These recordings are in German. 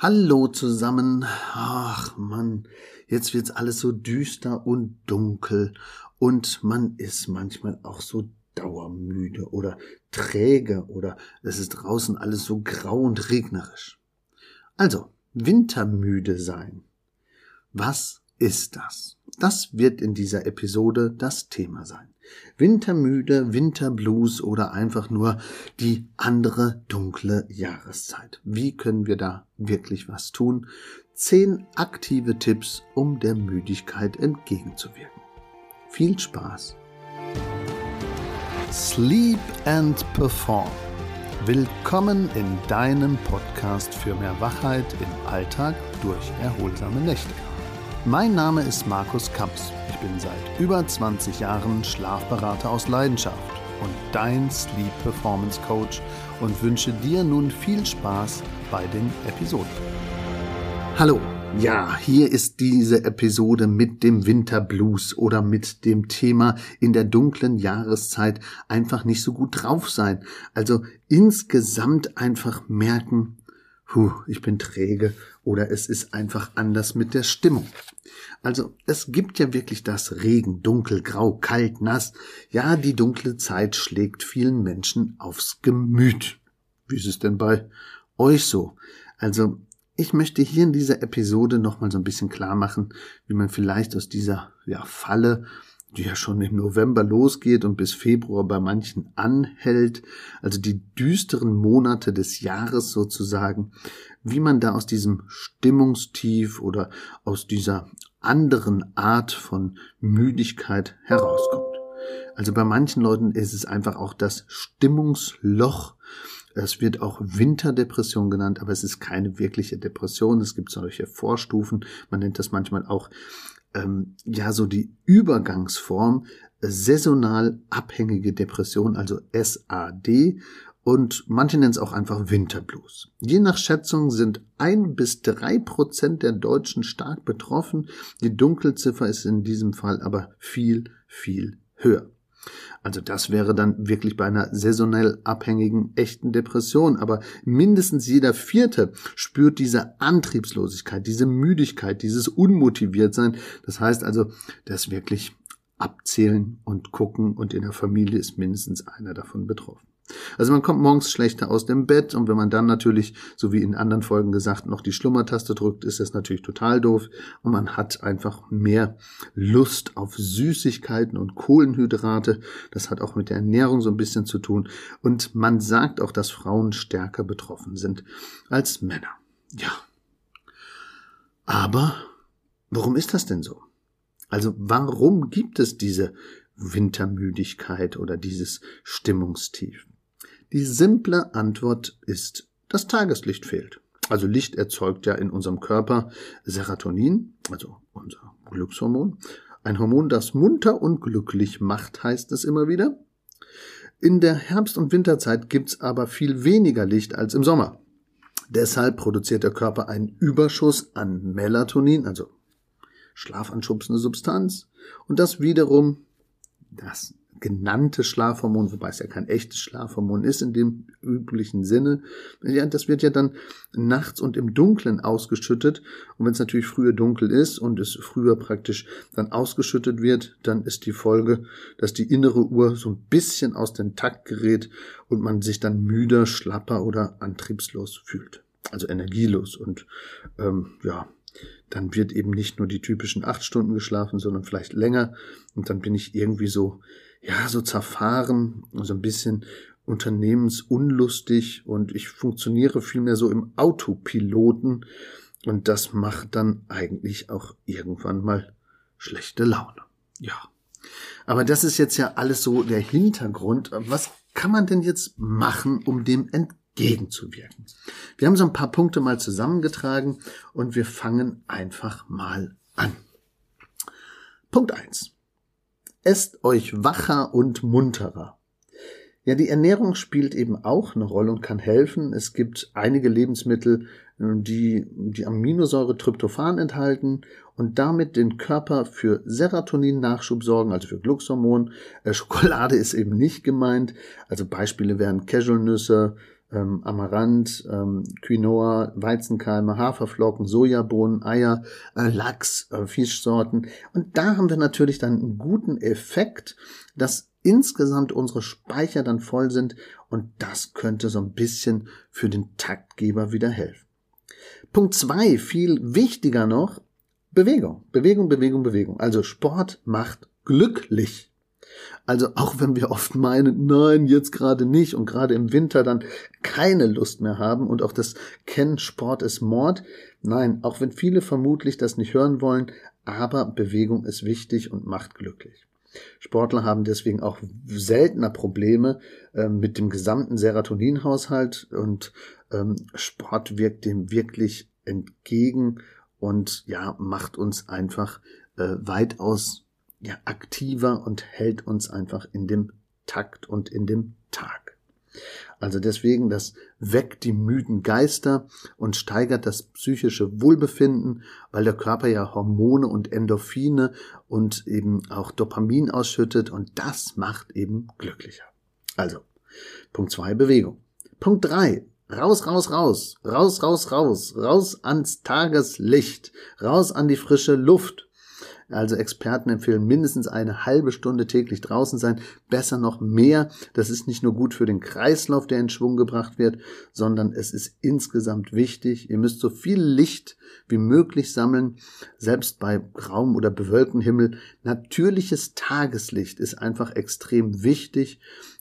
Hallo zusammen. Ach Mann, jetzt wird's alles so düster und dunkel und man ist manchmal auch so dauermüde oder träge oder es ist draußen alles so grau und regnerisch. Also, wintermüde sein. Was ist das? Das wird in dieser Episode das Thema sein. Wintermüde, Winterblues oder einfach nur die andere dunkle Jahreszeit. Wie können wir da wirklich was tun? Zehn aktive Tipps, um der Müdigkeit entgegenzuwirken. Viel Spaß! Sleep and Perform. Willkommen in deinem Podcast für mehr Wachheit im Alltag durch erholsame Nächte. Mein Name ist Markus Kamps. Ich bin seit über 20 Jahren Schlafberater aus Leidenschaft und dein Sleep Performance Coach und wünsche dir nun viel Spaß bei den Episoden. Hallo, ja, hier ist diese Episode mit dem Winterblues oder mit dem Thema in der dunklen Jahreszeit einfach nicht so gut drauf sein. Also insgesamt einfach merken, Puh, ich bin träge oder es ist einfach anders mit der Stimmung. Also es gibt ja wirklich das Regen, dunkel, grau, kalt, nass. Ja, die dunkle Zeit schlägt vielen Menschen aufs Gemüt. Wie ist es denn bei euch so? Also ich möchte hier in dieser Episode nochmal so ein bisschen klar machen, wie man vielleicht aus dieser ja, Falle die ja schon im November losgeht und bis Februar bei manchen anhält, also die düsteren Monate des Jahres sozusagen, wie man da aus diesem Stimmungstief oder aus dieser anderen Art von Müdigkeit herauskommt. Also bei manchen Leuten ist es einfach auch das Stimmungsloch. Es wird auch Winterdepression genannt, aber es ist keine wirkliche Depression. Es gibt solche Vorstufen. Man nennt das manchmal auch ähm, ja so die Übergangsform saisonal abhängige Depression, also SAD, und manche nennen es auch einfach Winterblues. Je nach Schätzung sind ein bis drei Prozent der Deutschen stark betroffen. Die Dunkelziffer ist in diesem Fall aber viel, viel höher. Also das wäre dann wirklich bei einer saisonell abhängigen echten Depression. Aber mindestens jeder Vierte spürt diese Antriebslosigkeit, diese Müdigkeit, dieses Unmotiviertsein. Das heißt also, das wirklich abzählen und gucken und in der Familie ist mindestens einer davon betroffen. Also man kommt morgens schlechter aus dem Bett und wenn man dann natürlich, so wie in anderen Folgen gesagt, noch die Schlummertaste drückt, ist das natürlich total doof und man hat einfach mehr Lust auf Süßigkeiten und Kohlenhydrate. Das hat auch mit der Ernährung so ein bisschen zu tun und man sagt auch, dass Frauen stärker betroffen sind als Männer. Ja. Aber warum ist das denn so? Also warum gibt es diese Wintermüdigkeit oder dieses Stimmungstief? Die simple Antwort ist, das Tageslicht fehlt. Also Licht erzeugt ja in unserem Körper Serotonin, also unser Glückshormon. Ein Hormon, das munter und glücklich macht, heißt es immer wieder. In der Herbst- und Winterzeit gibt's aber viel weniger Licht als im Sommer. Deshalb produziert der Körper einen Überschuss an Melatonin, also schlafanschubsende Substanz. Und das wiederum, das genannte Schlafhormon, wobei es ja kein echtes Schlafhormon ist in dem üblichen Sinne. Ja, das wird ja dann nachts und im Dunkeln ausgeschüttet. Und wenn es natürlich früher dunkel ist und es früher praktisch dann ausgeschüttet wird, dann ist die Folge, dass die innere Uhr so ein bisschen aus dem Takt gerät und man sich dann müder, schlapper oder antriebslos fühlt. Also energielos und ähm, ja, dann wird eben nicht nur die typischen acht Stunden geschlafen, sondern vielleicht länger. Und dann bin ich irgendwie so ja, so zerfahren, so ein bisschen unternehmensunlustig und ich funktioniere vielmehr so im Autopiloten und das macht dann eigentlich auch irgendwann mal schlechte Laune. Ja. Aber das ist jetzt ja alles so der Hintergrund. Was kann man denn jetzt machen, um dem entgegenzuwirken? Wir haben so ein paar Punkte mal zusammengetragen und wir fangen einfach mal an. Punkt eins esst euch wacher und munterer. Ja, die Ernährung spielt eben auch eine Rolle und kann helfen. Es gibt einige Lebensmittel, die die Aminosäure Tryptophan enthalten und damit den Körper für Serotonin-Nachschub sorgen, also für Glückshormon. Äh, Schokolade ist eben nicht gemeint. Also Beispiele wären Casualnüsse, ähm, Amaranth, ähm, Quinoa, Weizenkeime, Haferflocken, Sojabohnen, Eier, äh, Lachs, äh, Fischsorten. Und da haben wir natürlich dann einen guten Effekt, dass insgesamt unsere Speicher dann voll sind und das könnte so ein bisschen für den Taktgeber wieder helfen. Punkt zwei, viel wichtiger noch, Bewegung. Bewegung, Bewegung, Bewegung. Also Sport macht glücklich. Also auch wenn wir oft meinen, nein, jetzt gerade nicht und gerade im Winter dann keine Lust mehr haben und auch das Kennen Sport ist Mord. Nein, auch wenn viele vermutlich das nicht hören wollen, aber Bewegung ist wichtig und macht glücklich. Sportler haben deswegen auch seltener Probleme äh, mit dem gesamten Serotoninhaushalt und ähm, Sport wirkt dem wirklich entgegen und ja, macht uns einfach äh, weitaus ja, aktiver und hält uns einfach in dem Takt und in dem Tag. Also deswegen, das weckt die müden Geister und steigert das psychische Wohlbefinden, weil der Körper ja Hormone und Endorphine und eben auch Dopamin ausschüttet und das macht eben glücklicher. Also, Punkt zwei Bewegung. Punkt drei Raus, raus, raus, raus, raus, raus, raus ans Tageslicht, raus an die frische Luft, also Experten empfehlen mindestens eine halbe Stunde täglich draußen sein, besser noch mehr. Das ist nicht nur gut für den Kreislauf, der in Schwung gebracht wird, sondern es ist insgesamt wichtig. Ihr müsst so viel Licht wie möglich sammeln, selbst bei grauem oder bewölktem Himmel. Natürliches Tageslicht ist einfach extrem wichtig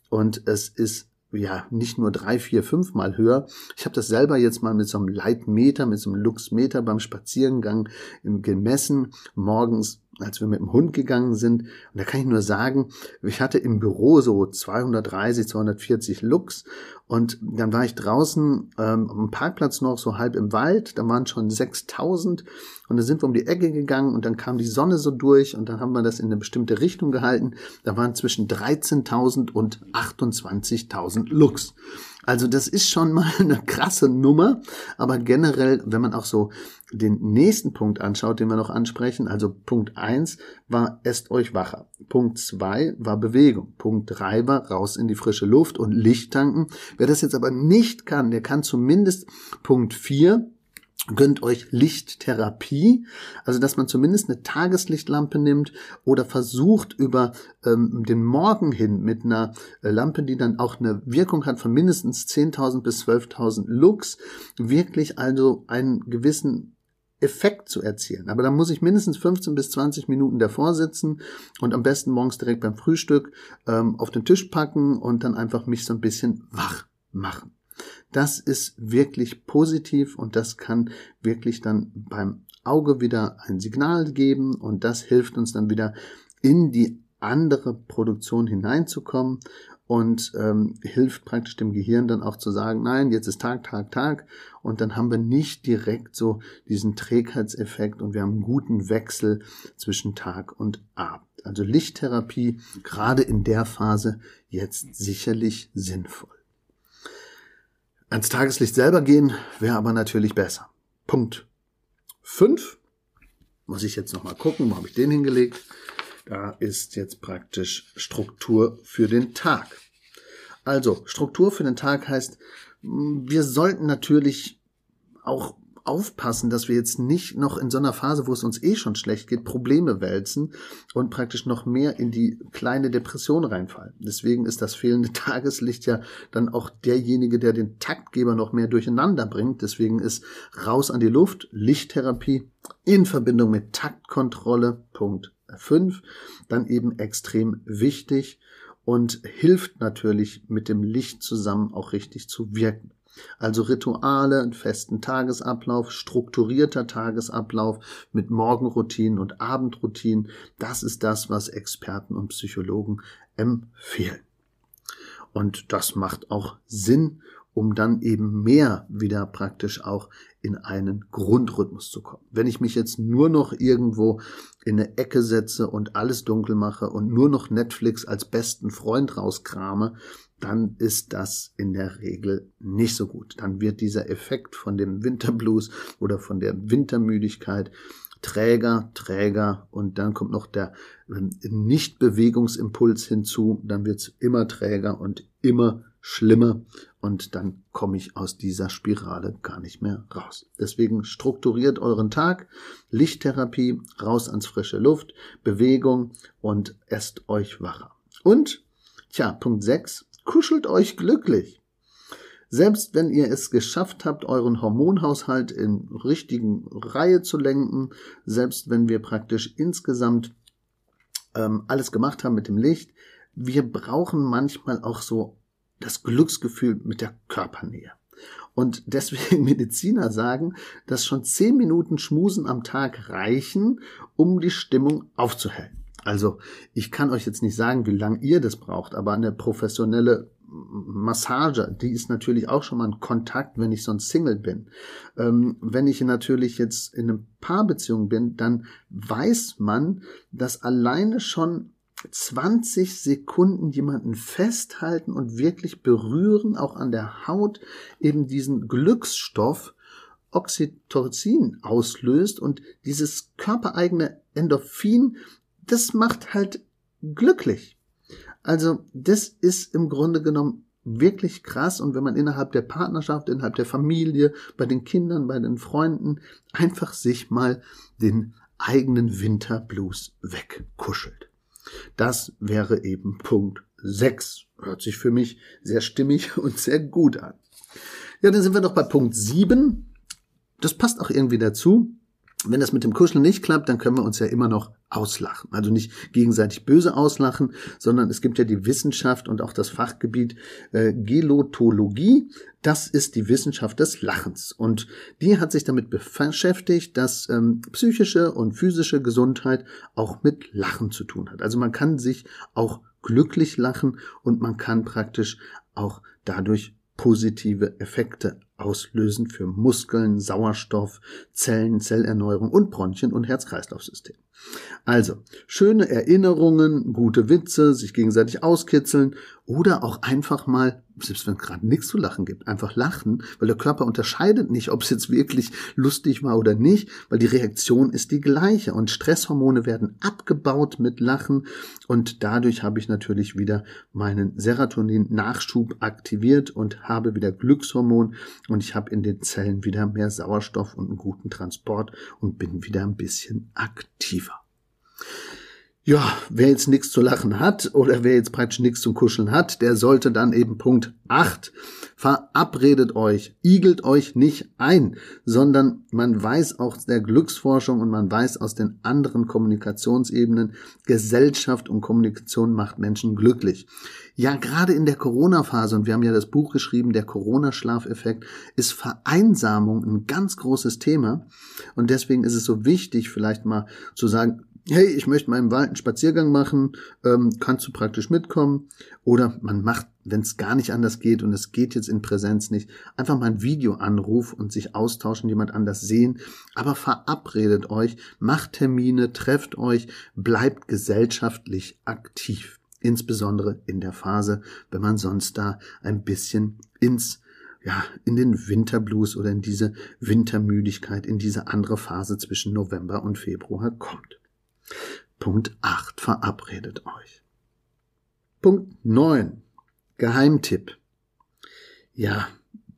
und es ist ja, nicht nur drei, vier, fünf Mal höher. Ich habe das selber jetzt mal mit so einem Leitmeter, mit so einem Luxmeter beim Spazierengang gemessen, morgens als wir mit dem Hund gegangen sind. Und da kann ich nur sagen, ich hatte im Büro so 230, 240 Lux und dann war ich draußen ähm, am Parkplatz noch so halb im Wald, da waren schon 6000 und dann sind wir um die Ecke gegangen und dann kam die Sonne so durch und dann haben wir das in eine bestimmte Richtung gehalten. Da waren zwischen 13.000 und 28.000 Lux. Also das ist schon mal eine krasse Nummer, aber generell, wenn man auch so den nächsten Punkt anschaut, den wir noch ansprechen, also Punkt eins war esst euch wacher. Punkt zwei war Bewegung. Punkt drei war raus in die frische Luft und Licht tanken. Wer das jetzt aber nicht kann, der kann zumindest Punkt vier Gönnt euch Lichttherapie, also dass man zumindest eine Tageslichtlampe nimmt oder versucht über ähm, den Morgen hin mit einer äh, Lampe, die dann auch eine Wirkung hat von mindestens 10.000 bis 12.000 Lux, wirklich also einen gewissen Effekt zu erzielen. Aber da muss ich mindestens 15 bis 20 Minuten davor sitzen und am besten morgens direkt beim Frühstück ähm, auf den Tisch packen und dann einfach mich so ein bisschen wach machen. Das ist wirklich positiv und das kann wirklich dann beim Auge wieder ein Signal geben und das hilft uns dann wieder in die andere Produktion hineinzukommen und ähm, hilft praktisch dem Gehirn dann auch zu sagen, nein, jetzt ist Tag, Tag, Tag und dann haben wir nicht direkt so diesen Trägheitseffekt und wir haben einen guten Wechsel zwischen Tag und Abend. Also Lichttherapie gerade in der Phase jetzt sicherlich sinnvoll. Ans Tageslicht selber gehen wäre aber natürlich besser. Punkt 5. Muss ich jetzt nochmal gucken, wo habe ich den hingelegt? Da ist jetzt praktisch Struktur für den Tag. Also, Struktur für den Tag heißt, wir sollten natürlich auch aufpassen, dass wir jetzt nicht noch in so einer Phase, wo es uns eh schon schlecht geht, Probleme wälzen und praktisch noch mehr in die kleine Depression reinfallen. Deswegen ist das fehlende Tageslicht ja dann auch derjenige, der den Taktgeber noch mehr durcheinander bringt. Deswegen ist raus an die Luft, Lichttherapie in Verbindung mit Taktkontrolle, Punkt 5, dann eben extrem wichtig und hilft natürlich mit dem Licht zusammen auch richtig zu wirken. Also Rituale, einen festen Tagesablauf, strukturierter Tagesablauf mit Morgenroutinen und Abendroutinen, das ist das, was Experten und Psychologen empfehlen. Und das macht auch Sinn, um dann eben mehr wieder praktisch auch in einen Grundrhythmus zu kommen. Wenn ich mich jetzt nur noch irgendwo in eine Ecke setze und alles dunkel mache und nur noch Netflix als besten Freund rauskrame, dann ist das in der Regel nicht so gut. Dann wird dieser Effekt von dem Winterblues oder von der Wintermüdigkeit träger, träger und dann kommt noch der ähm, Nichtbewegungsimpuls hinzu, dann wird's immer träger und immer schlimmer und dann komme ich aus dieser Spirale gar nicht mehr raus. Deswegen strukturiert euren Tag, Lichttherapie, raus ans frische Luft, Bewegung und esst euch wacher. Und, tja, Punkt 6, kuschelt euch glücklich. Selbst wenn ihr es geschafft habt, euren Hormonhaushalt in richtigen Reihe zu lenken, selbst wenn wir praktisch insgesamt ähm, alles gemacht haben mit dem Licht, wir brauchen manchmal auch so das Glücksgefühl mit der Körpernähe. Und deswegen Mediziner sagen, dass schon zehn Minuten Schmusen am Tag reichen, um die Stimmung aufzuhellen. Also ich kann euch jetzt nicht sagen, wie lange ihr das braucht, aber eine professionelle Massage, die ist natürlich auch schon mal ein Kontakt, wenn ich sonst Single bin. Ähm, wenn ich natürlich jetzt in einer Paarbeziehung bin, dann weiß man, dass alleine schon 20 Sekunden jemanden festhalten und wirklich berühren, auch an der Haut, eben diesen Glücksstoff Oxytocin auslöst und dieses körpereigene Endorphin, das macht halt glücklich. Also das ist im Grunde genommen wirklich krass und wenn man innerhalb der Partnerschaft, innerhalb der Familie, bei den Kindern, bei den Freunden einfach sich mal den eigenen Winterblues wegkuschelt. Das wäre eben Punkt 6. Hört sich für mich sehr stimmig und sehr gut an. Ja, dann sind wir noch bei Punkt 7. Das passt auch irgendwie dazu. Wenn das mit dem Kuscheln nicht klappt, dann können wir uns ja immer noch auslachen. Also nicht gegenseitig böse auslachen, sondern es gibt ja die Wissenschaft und auch das Fachgebiet äh, Gelotologie. Das ist die Wissenschaft des Lachens. Und die hat sich damit beschäftigt, dass ähm, psychische und physische Gesundheit auch mit Lachen zu tun hat. Also man kann sich auch glücklich lachen und man kann praktisch auch dadurch positive Effekte auslösen für Muskeln, Sauerstoff, Zellen, Zellerneuerung und Bronchien und Herz-Kreislauf-System. Also, schöne Erinnerungen, gute Witze, sich gegenseitig auskitzeln oder auch einfach mal selbst wenn es gerade nichts zu lachen gibt, einfach lachen, weil der Körper unterscheidet nicht, ob es jetzt wirklich lustig war oder nicht, weil die Reaktion ist die gleiche und Stresshormone werden abgebaut mit Lachen und dadurch habe ich natürlich wieder meinen Serotonin-Nachschub aktiviert und habe wieder Glückshormon und ich habe in den Zellen wieder mehr Sauerstoff und einen guten Transport und bin wieder ein bisschen aktiver ja, wer jetzt nichts zu lachen hat oder wer jetzt praktisch nichts zum Kuscheln hat, der sollte dann eben Punkt 8 verabredet euch, igelt euch nicht ein, sondern man weiß auch der Glücksforschung und man weiß aus den anderen Kommunikationsebenen, Gesellschaft und Kommunikation macht Menschen glücklich. Ja, gerade in der Corona-Phase, und wir haben ja das Buch geschrieben, der Corona-Schlafeffekt, ist Vereinsamung ein ganz großes Thema. Und deswegen ist es so wichtig, vielleicht mal zu sagen, hey, ich möchte im Wald einen Spaziergang machen, ähm, kannst du praktisch mitkommen? Oder man macht, wenn es gar nicht anders geht und es geht jetzt in Präsenz nicht, einfach mal ein Videoanruf und sich austauschen, jemand anders sehen. Aber verabredet euch, macht Termine, trefft euch, bleibt gesellschaftlich aktiv. Insbesondere in der Phase, wenn man sonst da ein bisschen ins ja, in den Winterblues oder in diese Wintermüdigkeit, in diese andere Phase zwischen November und Februar kommt. Punkt 8. Verabredet euch. Punkt 9. Geheimtipp. Ja,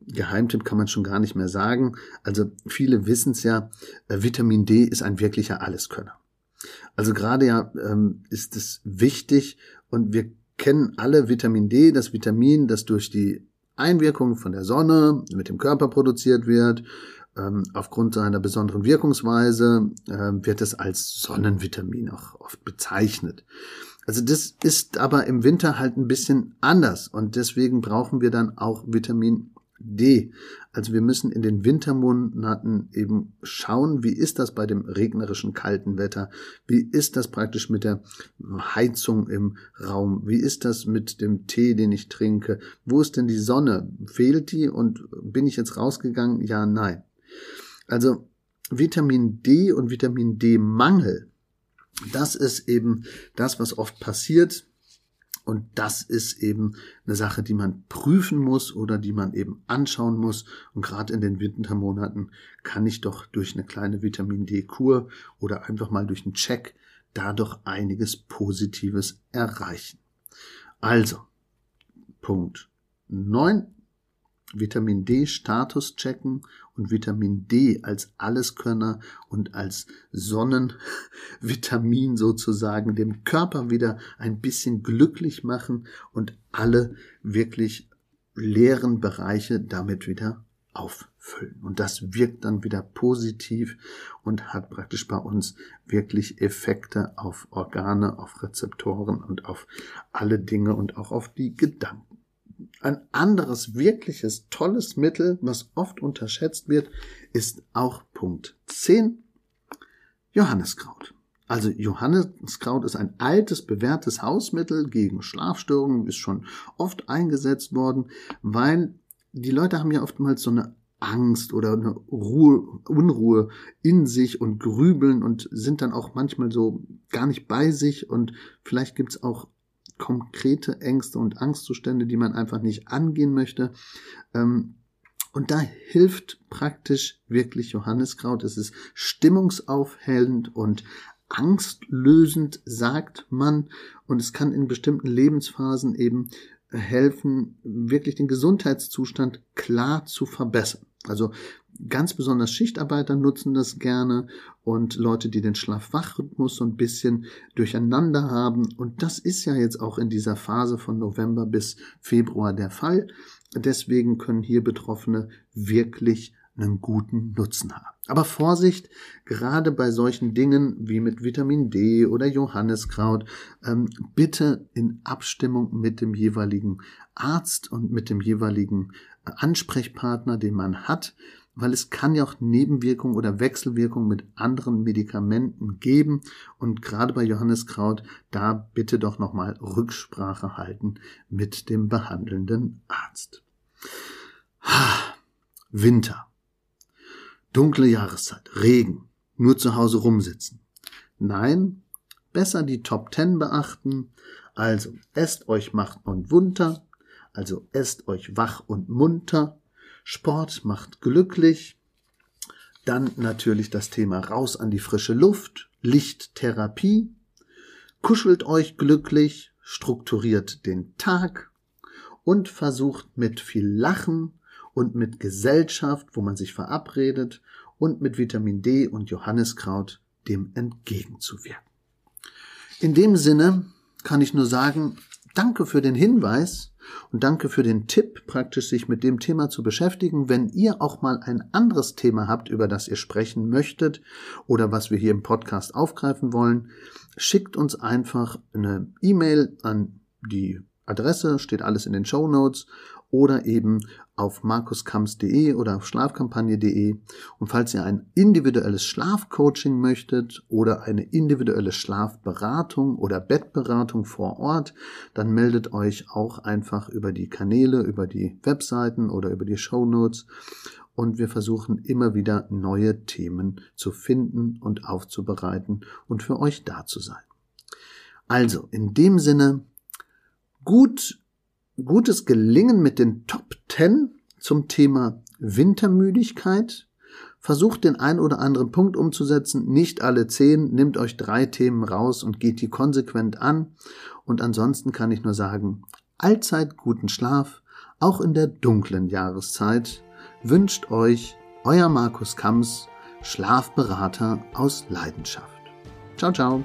Geheimtipp kann man schon gar nicht mehr sagen. Also viele wissen es ja, äh, Vitamin D ist ein wirklicher Alleskönner. Also gerade ja ähm, ist es wichtig und wir kennen alle Vitamin D, das Vitamin, das durch die Einwirkung von der Sonne mit dem Körper produziert wird ähm, aufgrund seiner besonderen Wirkungsweise äh, wird es als Sonnenvitamin auch oft bezeichnet. Also das ist aber im Winter halt ein bisschen anders und deswegen brauchen wir dann auch Vitamin D. Also wir müssen in den Wintermonaten eben schauen, wie ist das bei dem regnerischen kalten Wetter? Wie ist das praktisch mit der Heizung im Raum? Wie ist das mit dem Tee, den ich trinke? Wo ist denn die Sonne? Fehlt die und bin ich jetzt rausgegangen? Ja, nein. Also Vitamin D und Vitamin D-Mangel, das ist eben das, was oft passiert. Und das ist eben eine Sache, die man prüfen muss oder die man eben anschauen muss. Und gerade in den Wintermonaten kann ich doch durch eine kleine Vitamin D-Kur oder einfach mal durch einen Check da doch einiges Positives erreichen. Also, Punkt 9 Vitamin D Status checken und Vitamin D als Alleskönner und als Sonnenvitamin sozusagen dem Körper wieder ein bisschen glücklich machen und alle wirklich leeren Bereiche damit wieder auffüllen. Und das wirkt dann wieder positiv und hat praktisch bei uns wirklich Effekte auf Organe, auf Rezeptoren und auf alle Dinge und auch auf die Gedanken. Ein anderes wirkliches tolles Mittel, was oft unterschätzt wird, ist auch Punkt 10. Johanneskraut. Also Johanneskraut ist ein altes, bewährtes Hausmittel gegen Schlafstörungen, ist schon oft eingesetzt worden, weil die Leute haben ja oftmals so eine Angst oder eine Ruhe, Unruhe in sich und grübeln und sind dann auch manchmal so gar nicht bei sich und vielleicht gibt's auch konkrete Ängste und Angstzustände, die man einfach nicht angehen möchte. Ähm, und da hilft praktisch wirklich Johanniskraut. Es ist stimmungsaufhellend und angstlösend, sagt man. Und es kann in bestimmten Lebensphasen eben helfen, wirklich den Gesundheitszustand klar zu verbessern. Also ganz besonders Schichtarbeiter nutzen das gerne und Leute, die den Schlaf-Wach-Rhythmus so ein bisschen durcheinander haben. Und das ist ja jetzt auch in dieser Phase von November bis Februar der Fall. Deswegen können hier Betroffene wirklich einen guten Nutzen haben. Aber Vorsicht, gerade bei solchen Dingen wie mit Vitamin D oder Johanniskraut, ähm, bitte in Abstimmung mit dem jeweiligen Arzt und mit dem jeweiligen Ansprechpartner, den man hat, weil es kann ja auch Nebenwirkungen oder Wechselwirkungen mit anderen Medikamenten geben und gerade bei Johanniskraut da bitte doch nochmal Rücksprache halten mit dem behandelnden Arzt. Winter. Dunkle Jahreszeit, Regen, nur zu Hause rumsitzen. Nein, besser die Top Ten beachten. Also esst euch macht und munter, also esst euch wach und munter. Sport macht glücklich. Dann natürlich das Thema raus an die frische Luft, Lichttherapie. Kuschelt euch glücklich, strukturiert den Tag und versucht mit viel Lachen und mit Gesellschaft, wo man sich verabredet und mit Vitamin D und Johanniskraut dem entgegenzuwirken. In dem Sinne kann ich nur sagen, danke für den Hinweis und danke für den Tipp, praktisch sich mit dem Thema zu beschäftigen. Wenn ihr auch mal ein anderes Thema habt, über das ihr sprechen möchtet oder was wir hier im Podcast aufgreifen wollen, schickt uns einfach eine E-Mail an die Adresse, steht alles in den Show Notes oder eben auf markuskamps.de oder auf schlafkampagne.de. Und falls ihr ein individuelles Schlafcoaching möchtet oder eine individuelle Schlafberatung oder Bettberatung vor Ort, dann meldet euch auch einfach über die Kanäle, über die Webseiten oder über die Show Notes. Und wir versuchen immer wieder neue Themen zu finden und aufzubereiten und für euch da zu sein. Also, in dem Sinne, gut gutes Gelingen mit den Top 10 zum Thema Wintermüdigkeit. Versucht den ein oder anderen Punkt umzusetzen, nicht alle zehn, nimmt euch drei Themen raus und geht die konsequent an. Und ansonsten kann ich nur sagen, allzeit guten Schlaf, auch in der dunklen Jahreszeit, wünscht euch euer Markus Kamps, Schlafberater aus Leidenschaft. Ciao, ciao.